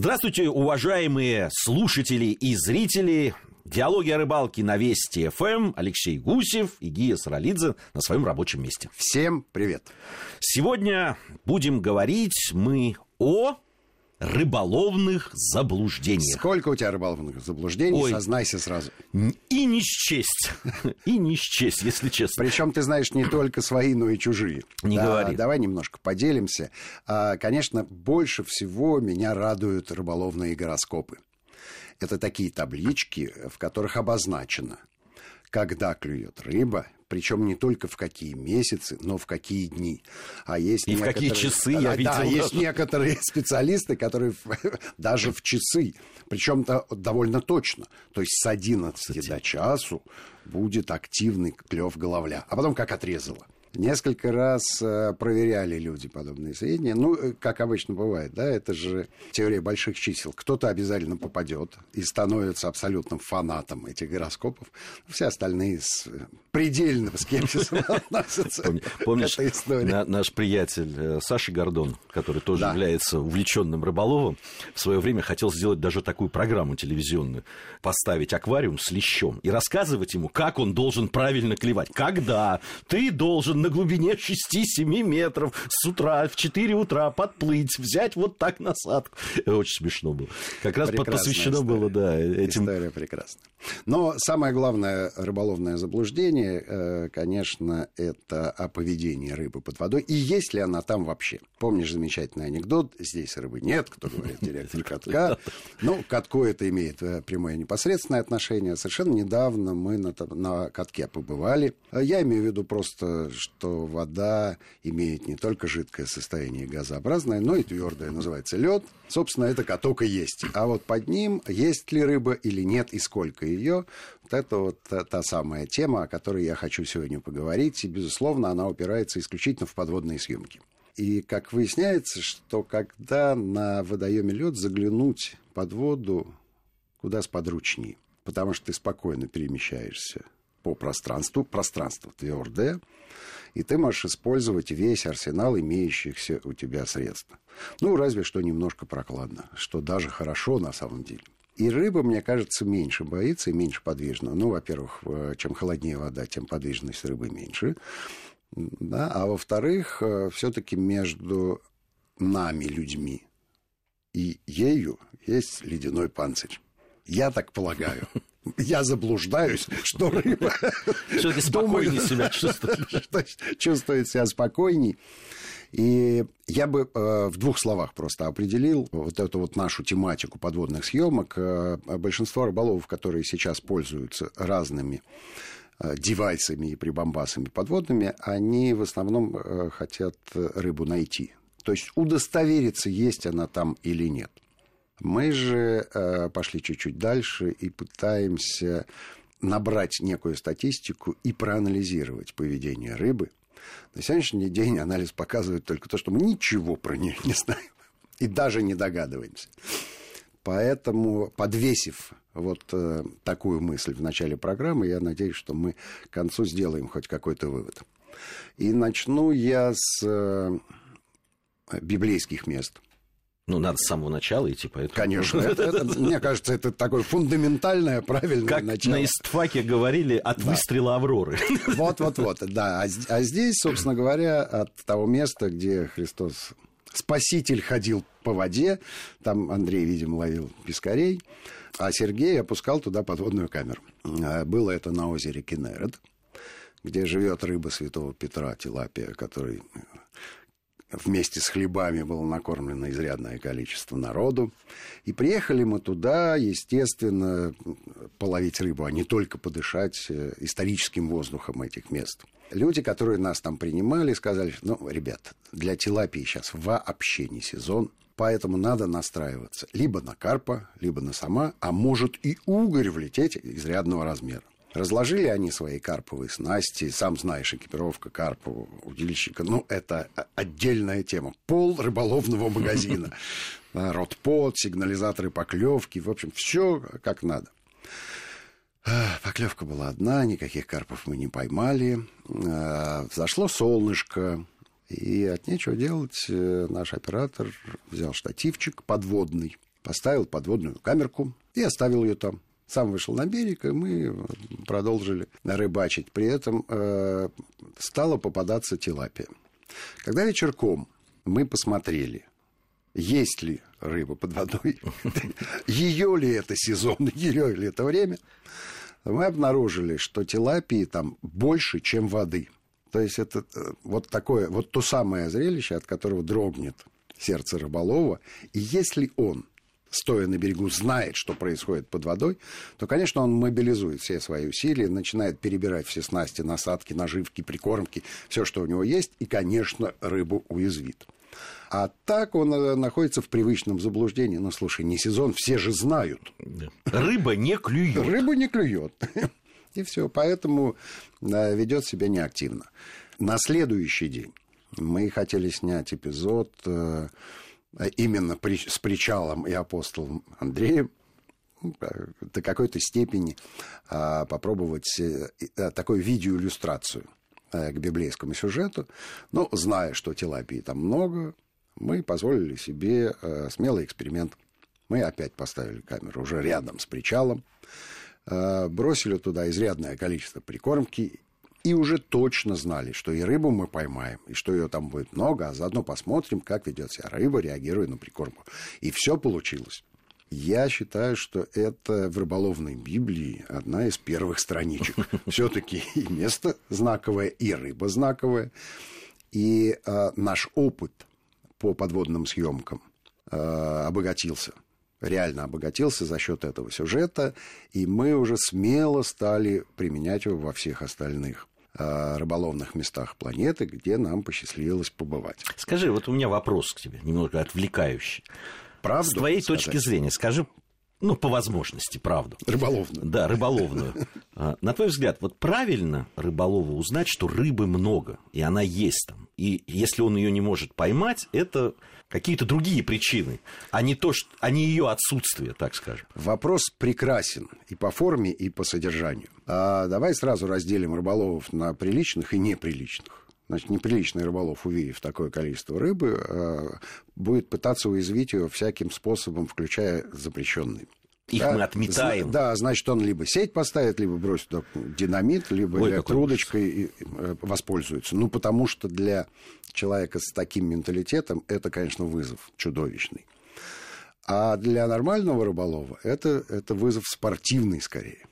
Здравствуйте, уважаемые слушатели и зрители. Диалоги о рыбалке на Вести ФМ. Алексей Гусев и Гия Саралидзе на своем рабочем месте. Всем привет. Сегодня будем говорить мы о рыболовных заблуждениях. Сколько у тебя рыболовных заблуждений? Ой. Сознайся сразу. И не счесть. И не счесть, если честно. Причем ты знаешь не только свои, но и чужие. Не Да, говори. Давай немножко поделимся. А, Конечно, больше всего меня радуют рыболовные гороскопы. Это такие таблички, в которых обозначено, когда клюет рыба, причем не только в какие месяцы, но в какие дни. А есть И в какие некоторые- часы, я Да, видел Да, есть некоторые специалисты, которые даже в часы, причем довольно точно. То есть с 11 до часу будет активный клев головля, а потом как отрезало. Несколько раз э, проверяли люди подобные сведения. Ну, э, как обычно бывает, да, это же теория больших чисел. Кто-то обязательно попадет и становится абсолютным фанатом этих гороскопов. Все остальные с э, предельным скепсисом относятся Помнишь, наш приятель Саша Гордон, который тоже является увлеченным рыболовом, в свое время хотел сделать даже такую программу телевизионную, поставить аквариум с лещом и рассказывать ему, как он должен правильно клевать. Когда ты должен на глубине 6-7 метров с утра в 4 утра подплыть, взять вот так насадку. Это Очень смешно было. Как раз Прекрасная посвящено история. было, да, этим История прекрасна. Но самое главное рыболовное заблуждение, э, конечно, это о поведении рыбы под водой. И есть ли она там вообще? Помнишь замечательный анекдот? Здесь рыбы нет, кто говорит, директор катка. Ну, катку это имеет э, прямое непосредственное отношение. Совершенно недавно мы на, на катке побывали. Я имею в виду просто, что вода имеет не только жидкое состояние газообразное, но и твердое, называется лед. Собственно, это каток и есть. А вот под ним есть ли рыба или нет, и сколько ее, вот это вот та, та самая тема, о которой я хочу сегодня поговорить. И, безусловно, она упирается исключительно в подводные съемки. И как выясняется, что когда на водоеме лед заглянуть под воду куда сподручнее, потому что ты спокойно перемещаешься по пространству, пространство твердое, и ты можешь использовать весь арсенал имеющихся у тебя средств. Ну, разве что немножко прокладно, что даже хорошо на самом деле. И рыба, мне кажется, меньше боится и меньше подвижна. Ну, во-первых, э, чем холоднее вода, тем подвижность рыбы меньше. Да? А во-вторых, все-таки между нами, людьми, и ею есть ледяной панцирь. Я так полагаю. Я заблуждаюсь, что рыба все-таки спокойнее себя чувствует. чувствует себя спокойней. И я бы э, в двух словах просто определил вот эту вот нашу тематику подводных съемок. Э, большинство рыболовов, которые сейчас пользуются разными э, девайсами и прибамбасами подводными, они в основном э, хотят рыбу найти. То есть удостовериться, есть она там или нет. Мы же э, пошли чуть-чуть дальше и пытаемся набрать некую статистику и проанализировать поведение рыбы. На сегодняшний день анализ показывает только то, что мы ничего про нее не знаем и даже не догадываемся. Поэтому, подвесив вот э, такую мысль в начале программы, я надеюсь, что мы к концу сделаем хоть какой-то вывод. И начну я с э, библейских мест. Ну, надо с самого начала идти, поэтому... Конечно, это- это, мне кажется, это такое фундаментальное, правильное Как начало. на истфаке говорили, от выстрела Авроры. Вот, вот, вот, да. А, а здесь, собственно говоря, от того места, где Христос Спаситель ходил по воде, там Андрей, видимо, ловил пескарей, а Сергей опускал туда подводную камеру. А, Было это на озере Кенерет, где живет рыба святого Петра, тилапия, который вместе с хлебами было накормлено изрядное количество народу. И приехали мы туда, естественно, половить рыбу, а не только подышать э, историческим воздухом этих мест. Люди, которые нас там принимали, сказали, ну, ребят, для тилапии сейчас вообще не сезон, поэтому надо настраиваться либо на карпа, либо на сама, а может и угорь влететь изрядного размера. Разложили они свои карповые снасти. Сам знаешь, экипировка карпового удильщика. Ну, это отдельная тема. Пол рыболовного магазина. Ротпот, сигнализаторы поклевки. В общем, все как надо. А, Поклевка была одна, никаких карпов мы не поймали. А, Зашло солнышко. И от нечего делать э, наш оператор взял штативчик подводный поставил подводную камерку и оставил ее там. Сам вышел на берег, и мы продолжили рыбачить. При этом э, стала попадаться тилапия. Когда вечерком мы посмотрели, есть ли рыба под водой, ее ли это сезон, ее ли это время, мы обнаружили, что тилапии там больше, чем воды. То есть это э, вот такое, вот то самое зрелище, от которого дрогнет сердце рыболова. И если он стоя на берегу, знает, что происходит под водой, то, конечно, он мобилизует все свои усилия, начинает перебирать все снасти, насадки, наживки, прикормки, все, что у него есть, и, конечно, рыбу уязвит. А так он э, находится в привычном заблуждении. Ну, слушай, не сезон, все же знают. Рыба не клюет. Рыба не клюет. И все. Поэтому ведет себя неактивно. На следующий день мы хотели снять эпизод э, именно при, с причалом и апостолом Андреем, ну, до какой-то степени а, попробовать э, а, такую видеоиллюстрацию а, к библейскому сюжету. Но зная, что тилапии там много, мы позволили себе а, смелый эксперимент. Мы опять поставили камеру уже рядом с причалом, а, бросили туда изрядное количество прикормки и уже точно знали, что и рыбу мы поймаем, и что ее там будет много, а заодно посмотрим, как ведет себя рыба, реагируя на прикормку. И все получилось. Я считаю, что это в рыболовной Библии одна из первых страничек. Все-таки и место знаковое, и рыба знаковая. И э, наш опыт по подводным съемкам э, обогатился реально обогатился за счет этого сюжета, и мы уже смело стали применять его во всех остальных рыболовных местах планеты, где нам посчастливилось побывать. Скажи, вот у меня вопрос к тебе, немного отвлекающий. Правду С твоей сказать? точки зрения, скажи, ну, по возможности, правду. Рыболовную. Да, рыболовную. А, на твой взгляд, вот правильно рыболову узнать, что рыбы много, и она есть там. И если он ее не может поймать, это какие-то другие причины, а не, то, что, а не ее отсутствие, так скажем. Вопрос прекрасен и по форме, и по содержанию. А давай сразу разделим рыболовов на приличных и неприличных. Значит, неприличный рыболов, увидев такое количество рыбы, а, будет пытаться уязвить ее всяким способом, включая запрещенный. Их да, мы отметаем. Да, значит, он либо сеть поставит, либо бросит динамит, либо Ой, электрудочкой э, воспользуется. Ну, потому что для человека с таким менталитетом это, конечно, вызов чудовищный. А для нормального рыболова это, это вызов спортивный скорее.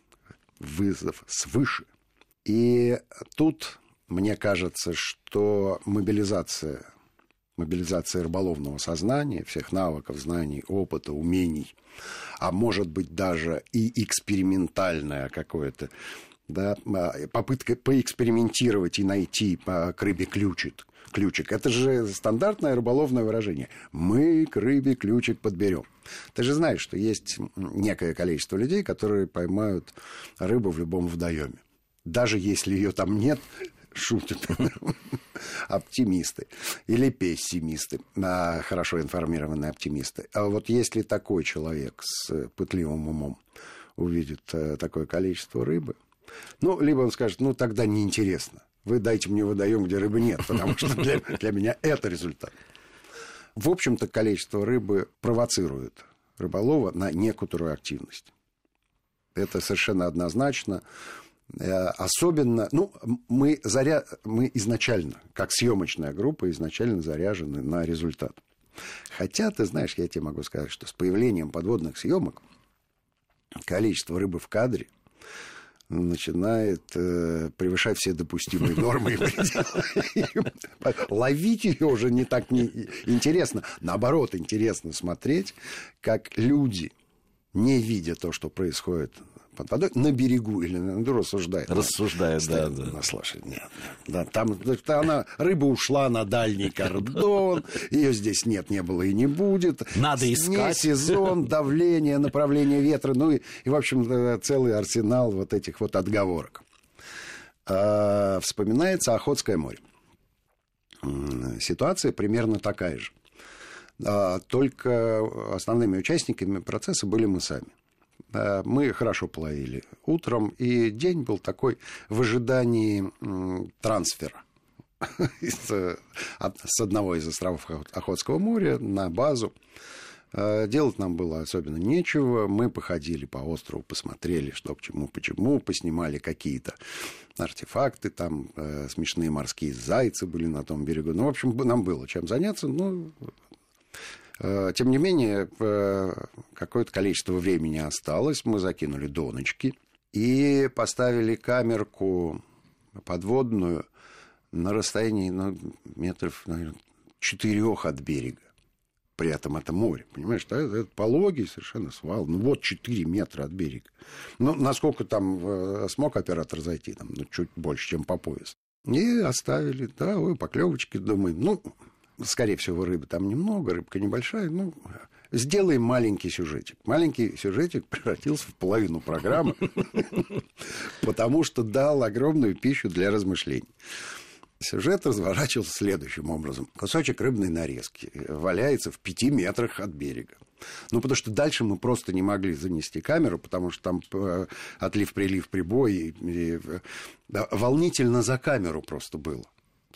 Вызов свыше. И тут, мне кажется, что мобилизация мобилизация рыболовного сознания, всех навыков, знаний, опыта, умений, а может быть даже и экспериментальное какое-то, да, а, попытка поэкспериментировать и найти к рыбе ключик, ключик. Это же стандартное рыболовное выражение. Мы к рыбе ключик подберем. Ты же знаешь, что есть некое количество людей, которые поймают рыбу в любом водоеме. Даже если ее там нет, шутят оптимисты или пессимисты, а хорошо информированные оптимисты. А вот если такой человек с пытливым умом увидит э, такое количество рыбы, ну, либо он скажет, ну, тогда неинтересно. Вы дайте мне водоем, где рыбы нет, потому что для, для меня это результат. В общем-то, количество рыбы провоцирует рыболова на некоторую активность. Это совершенно однозначно. Э, особенно, ну, мы, заря... мы изначально, как съемочная группа, изначально заряжены на результат. Хотя, ты знаешь, я тебе могу сказать, что с появлением подводных съемок количество рыбы в кадре начинает э, превышать все допустимые нормы Ловить ее уже не так не интересно. Наоборот, интересно смотреть, как люди, не видя то, что происходит под водой на берегу или на ну, рассуждает. Рассуждает, да, да. На слушай, нет, нет. Да, там она, рыба ушла на дальний кордон, ее здесь нет, не было и не будет. Надо искать. Не сезон, давление, направление ветра, ну и, и в общем, целый арсенал вот этих вот отговорок. А, вспоминается Охотское море. Ситуация примерно такая же. А, только основными участниками процесса были мы сами. Э, мы хорошо половили утром, и день был такой в ожидании трансфера э, с одного из островов Охотского моря на базу Э, делать нам было особенно нечего. Мы походили по острову, посмотрели, что к чему, почему, поснимали какие-то артефакты, там э, смешные морские зайцы были на том берегу. Ну, в общем, нам было чем заняться. Э, тем не менее, э, какое-то количество времени осталось. Мы закинули доночки и поставили камерку подводную на расстоянии ну, метров, наверное, четырех от берега. При этом это море, понимаешь? Это, это пологий совершенно свал. Ну вот 4 метра от берега. Ну, насколько там э, смог оператор зайти? Там, ну, чуть больше, чем по пояс. И оставили, да, ой, поклевочки, думаем, ну, скорее всего, рыбы там немного, рыбка небольшая, ну, сделаем маленький сюжетик. Маленький сюжетик превратился в половину программы, потому что дал огромную пищу для размышлений. Сюжет разворачивался следующим образом. Кусочек рыбной нарезки валяется в пяти метрах от берега. Ну, потому что дальше мы просто не могли занести камеру, потому что там э, отлив-прилив, прибой. И, и, да, волнительно за камеру просто было.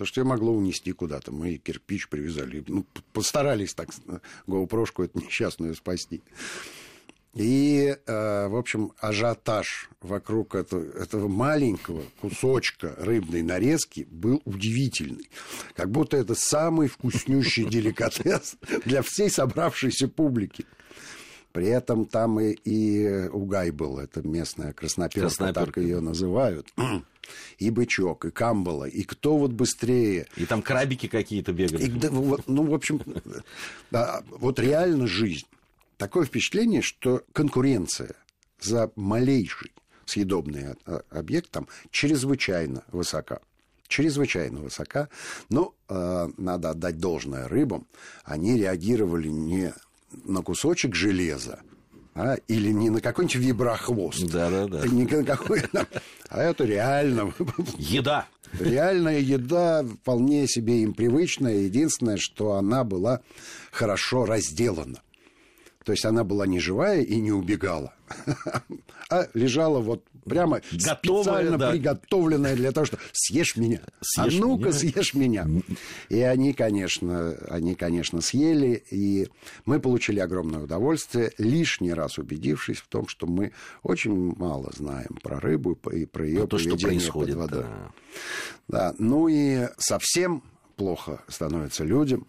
То, что я могло унести куда-то. Мы кирпич привязали. Ну, постарались так GoPro эту несчастную спасти. И, э, в общем, ажиотаж вокруг этого, этого маленького кусочка рыбной нарезки был удивительный. Как будто это самый вкуснющий деликатес для всей собравшейся публики. При этом там и, и угай был, это местная красноперка, красноперка. так ее называют. И бычок, и камбала, и кто вот быстрее. И там крабики какие-то бегали. И, да, ну, в общем, да, вот реально жизнь такое впечатление, что конкуренция за малейший съедобный объект там чрезвычайно высока. Чрезвычайно высока. Но э, надо отдать должное рыбам. Они реагировали не на кусочек железа, а, или не на какой-нибудь виброхвост. Да, да, да. Не на какой, а это реально. Еда. Реальная еда, вполне себе им привычная. Единственное, что она была хорошо разделана. То есть она была не живая и не убегала, а лежала вот прямо Готовая, специально да. приготовленная для того, что съешь меня. Съешь а ну-ка, меня. съешь меня. И они, конечно, они, конечно, съели, и мы получили огромное удовольствие, лишний раз убедившись в том, что мы очень мало знаем про рыбу и про ее то, поведение что происходит, под водой. Да. да. Ну и совсем плохо становится людям,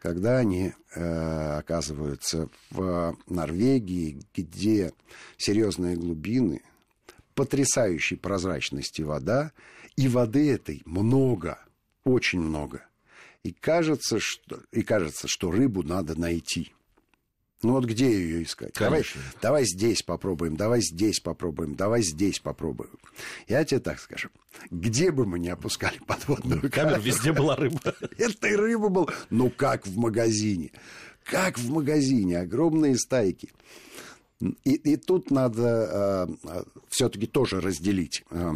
когда они э, оказываются в Норвегии, где серьезные глубины, потрясающей прозрачности вода, и воды этой много, очень много. И кажется, что, и кажется, что рыбу надо найти. Ну вот где ее искать? Давай, давай здесь попробуем, давай здесь попробуем, давай здесь попробуем. Я тебе так скажу. Где бы мы ни опускали подводную ну, камеру, везде была рыба. Этой рыбы был, ну как в магазине. Как в магазине, огромные стайки. И, и тут надо э, а, а, все-таки тоже разделить. Э,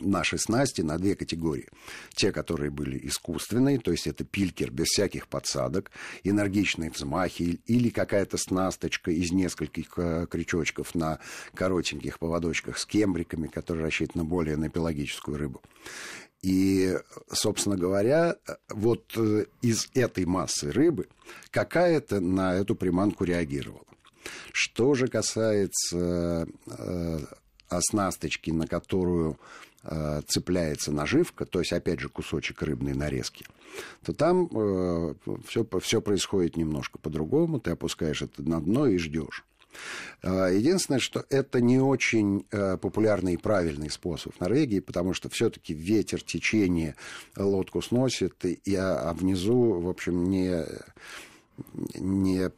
наши снасти на две категории. Те, которые были искусственные, то есть это пилькер без всяких подсадок, энергичные взмахи или какая-то снасточка из нескольких э, крючочков на коротеньких поводочках с кембриками, которые рассчитаны более на пелагическую рыбу. И, собственно говоря, вот э, из этой массы рыбы какая-то на эту приманку реагировала. Что же касается э, оснасточки, на которую Э, цепляется наживка, то есть, опять же, кусочек рыбной нарезки, то там э, все, все происходит немножко по-другому. Ты опускаешь это на дно и ждешь. Э, единственное, что это не очень э, популярный и правильный способ в Норвегии, потому что все-таки ветер, течение лодку сносит, и, а, а внизу, в общем, не не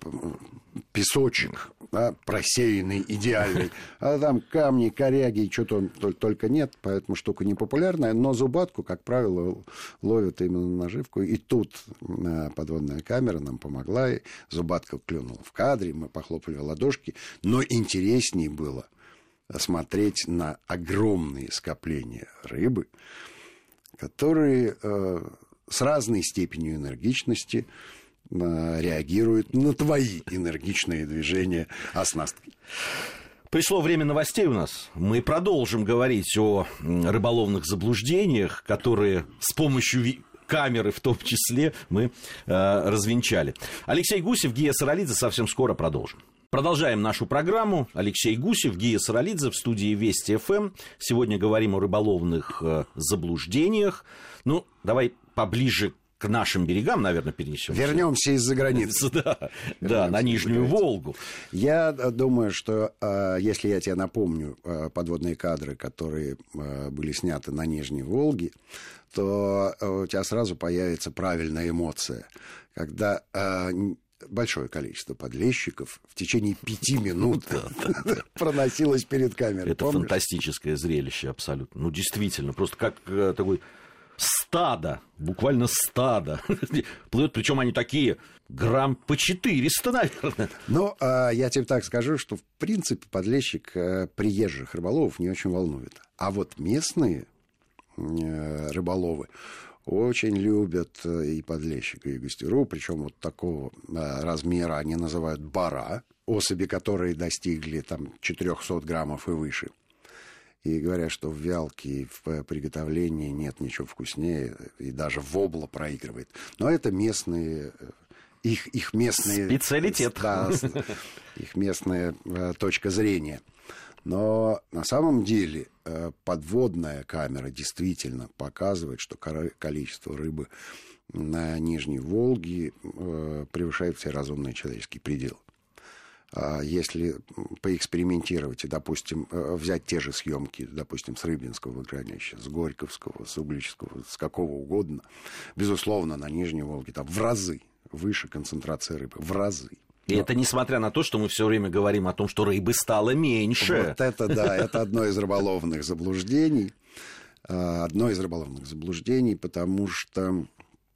песочек, а просеянный, идеальный. А там камни, коряги, что-то только нет, поэтому штука непопулярная. Но зубатку, как правило, ловят именно наживку. И тут э, подводная камера нам помогла. И зубатка клюнула в кадре, мы похлопали ладошки. Но интереснее было смотреть на огромные скопления рыбы, которые э, с разной степенью энергичности реагируют на твои энергичные движения оснастки. Пришло время новостей у нас. Мы продолжим говорить о рыболовных заблуждениях, которые с помощью камеры в том числе мы э, развенчали. Алексей Гусев, Гия Саралидзе, совсем скоро продолжим. Продолжаем нашу программу. Алексей Гусев, Гия Саралидзе в студии Вести ФМ. Сегодня говорим о рыболовных э, заблуждениях. Ну, давай поближе к нашим берегам, наверное, перенесем. Вернемся из-за границы. Да, да, на Нижнюю Волгу. Я э, думаю, что э, если я тебе напомню э, подводные кадры, которые были сняты на Нижней Волге, то у тебя сразу появится правильная эмоция, когда большое количество подлещиков в течение пяти минут проносилось перед камерой. Это фантастическое зрелище абсолютно. Ну, действительно, просто как такой стадо, буквально стадо плывет, причем они такие грамм по 400, наверное. Ну, я тебе так скажу, что в принципе подлещик э, приезжих рыболовов не очень волнует. А вот местные э, рыболовы очень любят э, и подлещика, и гостюру, причем вот такого размера они называют бара, особи, которые достигли там 400 граммов и выше – и говорят, что в вялке, в приготовлении нет ничего вкуснее, и даже вобла проигрывает. Но это местные э, их, их местные... Специалитет. Да, их местная э, точка зрения. Но на самом деле э, подводная камера действительно показывает, что количество рыбы на Нижней Волге превышает все разумные человеческие пределы. А если поэкспериментировать и, допустим, э, взять те же съемки, допустим, с Рыбинского водохранилища, с Горьковского, с Угличского, с какого угодно, безусловно, на Нижней Волге там в разы выше концентрация рыбы, в разы. И Но... это несмотря на то, что мы все время говорим о том, что рыбы стало меньше. Вот это да, это одно из рыболовных заблуждений. А, одно из рыболовных заблуждений, потому что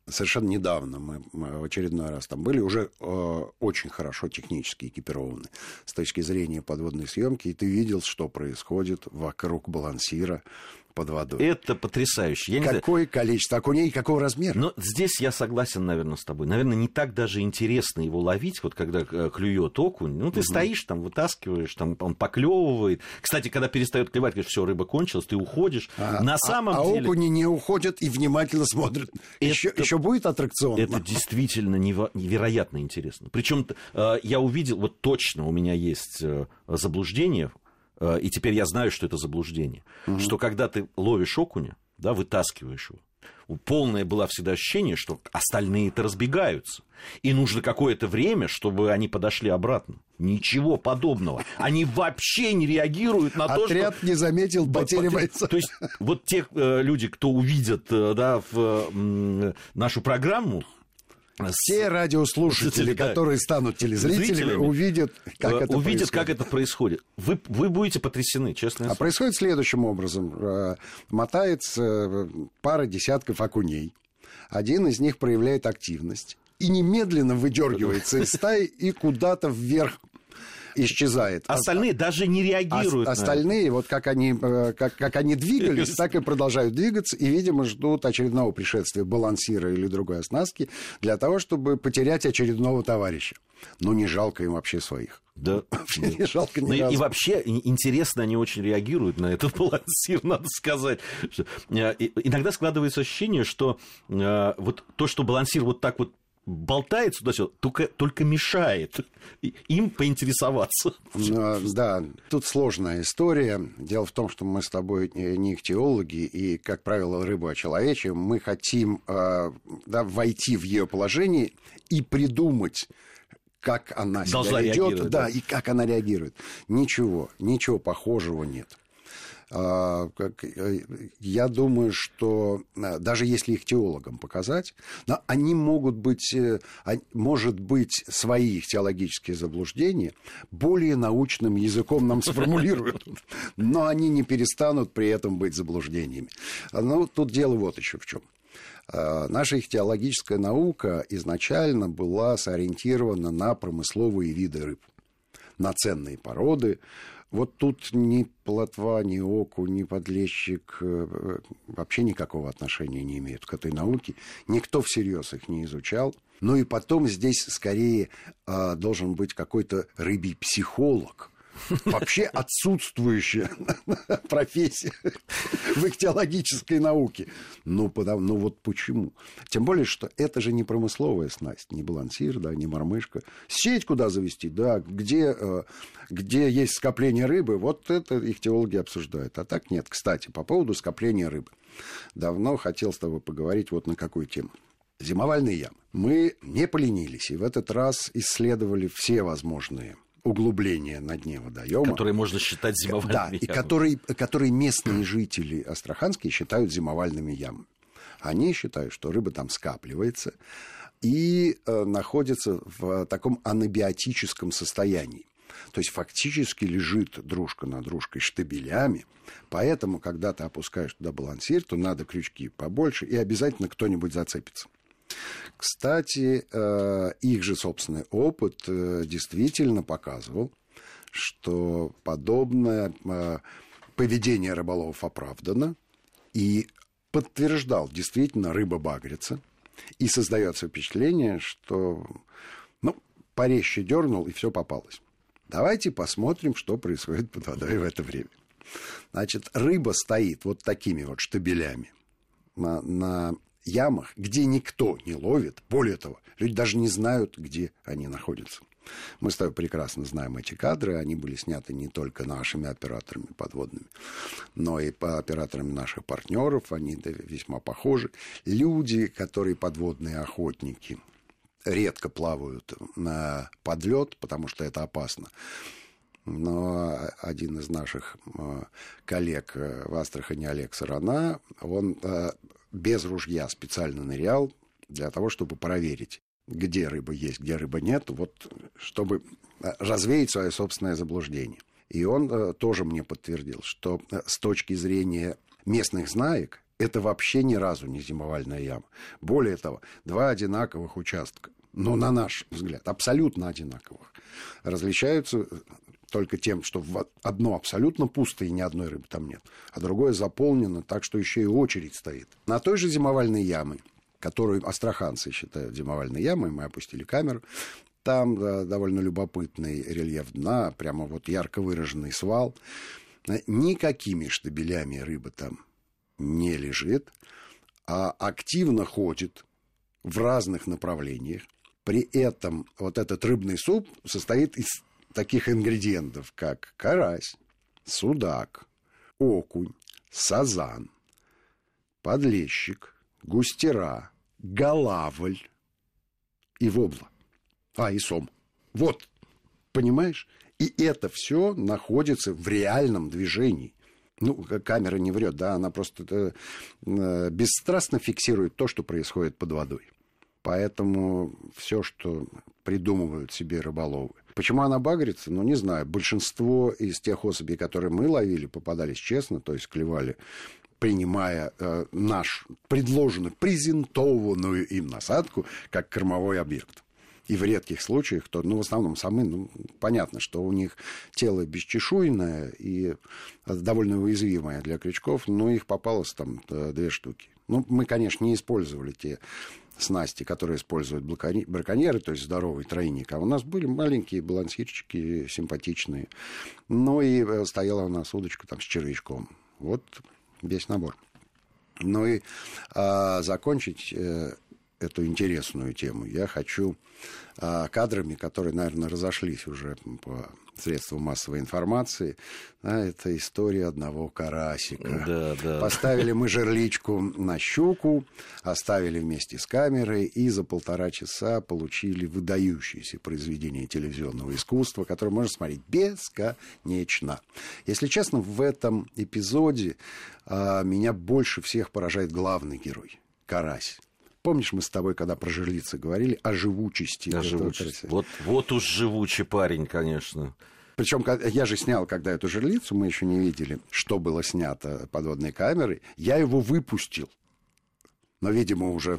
Совершенно недавно мы, в очередной раз там были, уже э, очень хорошо технически экипированы с точки зрения подводной съемки, и ты видел, что происходит вокруг балансира под водой. Это потрясающе. Я Какое знаю... количество окуней, какого размера? Но здесь я согласен, наверное, с тобой. Наверное, не так даже интересно его ловить, вот когда э, клюет окунь. Ну, ты угу. стоишь там, вытаскиваешь, там он поклевывает. Кстати, когда перестает клевать, говоришь, все, рыба кончилась, ты уходишь. А, На самом а, деле... А окуни не уходят и внимательно смотрят. Это... Еще, еще будет аттракцион? Это действительно невероятно интересно. Причем э, я увидел, вот точно у меня есть э, заблуждение, и теперь я знаю, что это заблуждение, угу. что когда ты ловишь окуня, да, вытаскиваешь его, полное было всегда ощущение, что остальные-то разбегаются. И нужно какое-то время, чтобы они подошли обратно. Ничего подобного. Они вообще не реагируют на то, что... Отряд не заметил потери бойца. То есть вот те э, люди, кто увидят э, да, в э, нашу программу, все радиослушатели, да. которые станут телезрителями, увидят, как э, это увидят, происходит. как это происходит. Вы, вы будете потрясены, честно. А происходит следующим образом. Э, мотается э, пара десятков окуней. Один из них проявляет активность и немедленно выдергивается из стаи и куда-то вверх исчезает. Остальные а, даже не реагируют. А, остальные, вот как они, э, как, как они двигались, так и продолжают двигаться, и, видимо, ждут очередного пришествия балансира или другой оснастки для того, чтобы потерять очередного товарища. Но не жалко им вообще своих. Да. не жалко ни ну, И вообще интересно они очень реагируют на этот балансир, надо сказать. Э, иногда складывается ощущение, что э, вот то, что балансир вот так вот болтает сюда-сюда, только, только мешает им поинтересоваться. Ну, да, тут сложная история. Дело в том, что мы с тобой не ихтиологи, и, как правило, рыбу очеловечим. Мы хотим э, да, войти в ее положение и придумать как она себя ведет, да, да, и как она реагирует. Ничего, ничего похожего нет. А, э, я думаю, что э, даже если их теологам показать, но они могут быть, э, может быть, свои их теологические заблуждения более научным языком нам сформулируют, но они не перестанут при этом быть заблуждениями. Ну, тут дело вот еще в чем. А, наша их теологическая наука изначально была сориентирована на промысловые виды рыб, на ценные породы, вот тут ни плотва, ни оку, ни подлещик э, вообще никакого отношения не имеют к этой науке. Никто всерьез их не изучал. Ну и потом здесь скорее э, должен быть какой-то рыбий психолог, Вообще отсутствующая профессия в ихтиологической науке. Ну, потому, ну вот почему? Тем более, что это же не промысловая снасть, не балансир, да, не мормышка. Сеть куда завести, да, где, э, где есть скопление рыбы, вот это ихтиологи обсуждают. А так нет. Кстати, по поводу скопления рыбы. Давно хотел с тобой поговорить вот на какую тему. Зимовальные ямы. Мы не поленились и в этот раз исследовали все возможные углубления на дне водоема. Которые можно считать зимовальными да, ямами. и которые, которые местные жители Астраханские считают зимовальными ямами. Они считают, что рыба там скапливается и э, находится в таком анабиотическом состоянии. То есть фактически лежит дружка на дружкой штабелями. Поэтому, когда ты опускаешь туда балансир, то надо крючки побольше, и обязательно кто-нибудь зацепится. Кстати, э, их же собственный опыт э, действительно показывал, что подобное э, поведение рыболовов оправдано и подтверждал, действительно, рыба багрится. И создается впечатление, что ну, порезче дернул, и все попалось. Давайте посмотрим, что происходит под водой в это время. Значит, рыба стоит вот такими вот штабелями на, на ямах, где никто не ловит. Более того, люди даже не знают, где они находятся. Мы с тобой прекрасно знаем эти кадры. Они были сняты не только нашими операторами подводными, но и по операторам наших партнеров. Они весьма похожи. Люди, которые подводные охотники, редко плавают на подлет, потому что это опасно. Но один из наших э, коллег э, в Астрахани, Олег Сарана, он э, без ружья специально нырял для того, чтобы проверить, где рыба есть, где рыба нет, вот чтобы э, развеять свое собственное заблуждение. И он э, тоже мне подтвердил, что э, с точки зрения местных знаек это вообще ни разу не зимовальная яма. Более того, два одинаковых участка, но на наш взгляд, абсолютно одинаковых, различаются только тем, что одно абсолютно пусто и ни одной рыбы там нет, а другое заполнено так, что еще и очередь стоит. На той же зимовальной ямы, которую астраханцы считают зимовальной ямой, мы опустили камеру, там да, довольно любопытный рельеф дна, прямо вот ярко выраженный свал. Никакими штабелями рыба там не лежит, а активно ходит в разных направлениях. При этом вот этот рыбный суп состоит из таких ингредиентов, как карась, судак, окунь, сазан, подлещик, густера, голавль и вобла. А, и сом. Вот, понимаешь? И это все находится в реальном движении. Ну, камера не врет, да, она просто э, э, бесстрастно фиксирует то, что происходит под водой. Поэтому все, что придумывают себе рыболовы, Почему она багрится? Ну, не знаю. Большинство из тех особей, которые мы ловили, попадались честно, то есть клевали принимая э, наш предложенную, презентованную им насадку как кормовой объект. И в редких случаях, то, ну, в основном самы, ну, понятно, что у них тело бесчешуйное и довольно уязвимое для крючков, но их попалось там э, две штуки. Ну, мы, конечно, не использовали те снасти, которые используют браконьеры, то есть здоровый тройник. А у нас были маленькие балансирчики, симпатичные. Ну и э, стояла у нас удочка там с червячком. Вот весь набор. Ну и а, закончить э, эту интересную тему я хочу а, кадрами, которые, наверное, разошлись уже по средствам массовой информации. А, это история одного карасика. Да, да. Поставили мы жерличку на щуку, оставили вместе с камерой, и за полтора часа получили выдающееся произведение телевизионного искусства, которое можно смотреть бесконечно. Если честно, в этом эпизоде а, меня больше всех поражает главный герой – карась. Помнишь, мы с тобой, когда про жерлицы говорили, о живучести. О живучести. Вот, вот уж живучий парень, конечно. Причем я же снял, когда эту жерлицу, мы еще не видели, что было снято подводной камерой. Я его выпустил. Но, видимо, уже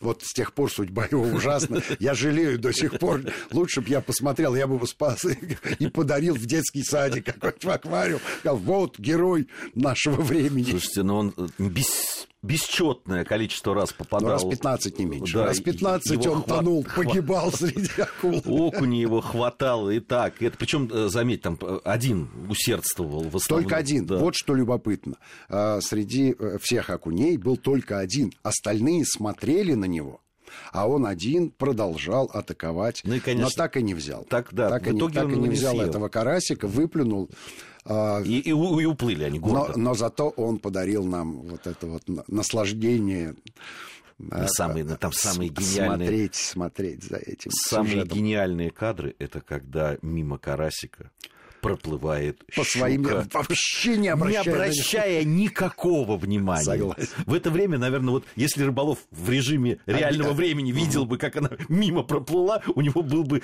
вот с тех пор судьба его ужасна. Я жалею до сих пор. Лучше бы я посмотрел, я бы его спас и подарил в детский садик какой-то в аквариум. Вот герой нашего времени. Слушайте, но ну он э, без бесчетное количество раз попадал. Ну, раз 15 не меньше. Да, раз 15 он хват... тонул, погибал среди акул. Окуни его хватало и так. Это, причем, э, заметь, там э, один усердствовал в основном. Только один. Да. Вот что любопытно. А, среди э, всех окуней был только один. Остальные смотрели на него а он один продолжал атаковать, ну и, конечно, но так и не взял. Так, да, так, и, не, так и не взял этого карасика, выплюнул. А, и, и, и уплыли они гордо. Но, но зато он подарил нам вот это вот наслаждение а, самые, там самые гениальные... Смотреть, смотреть за этим Самые сюжетом. гениальные кадры, это когда мимо Карасика проплывает По щука, своим вообще не обращая, не обращая никакого внимания. Согласен. В это время, наверное, вот если рыболов в режиме реального а, времени видел бы, как она мимо проплыла, у него был бы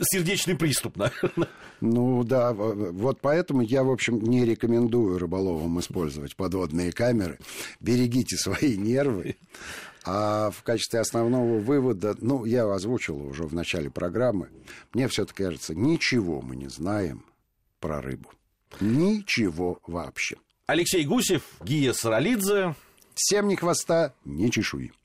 сердечный приступ, наверное. Ну да, вот поэтому я, в общем, не рекомендую рыболовам использовать подводные камеры. Берегите свои нервы. А в качестве основного вывода, ну, я озвучил уже в начале программы, мне все-таки кажется, ничего мы не знаем про рыбу. Ничего вообще. Алексей Гусев, Гия Саралидзе. Всем ни хвоста, ни чешуи.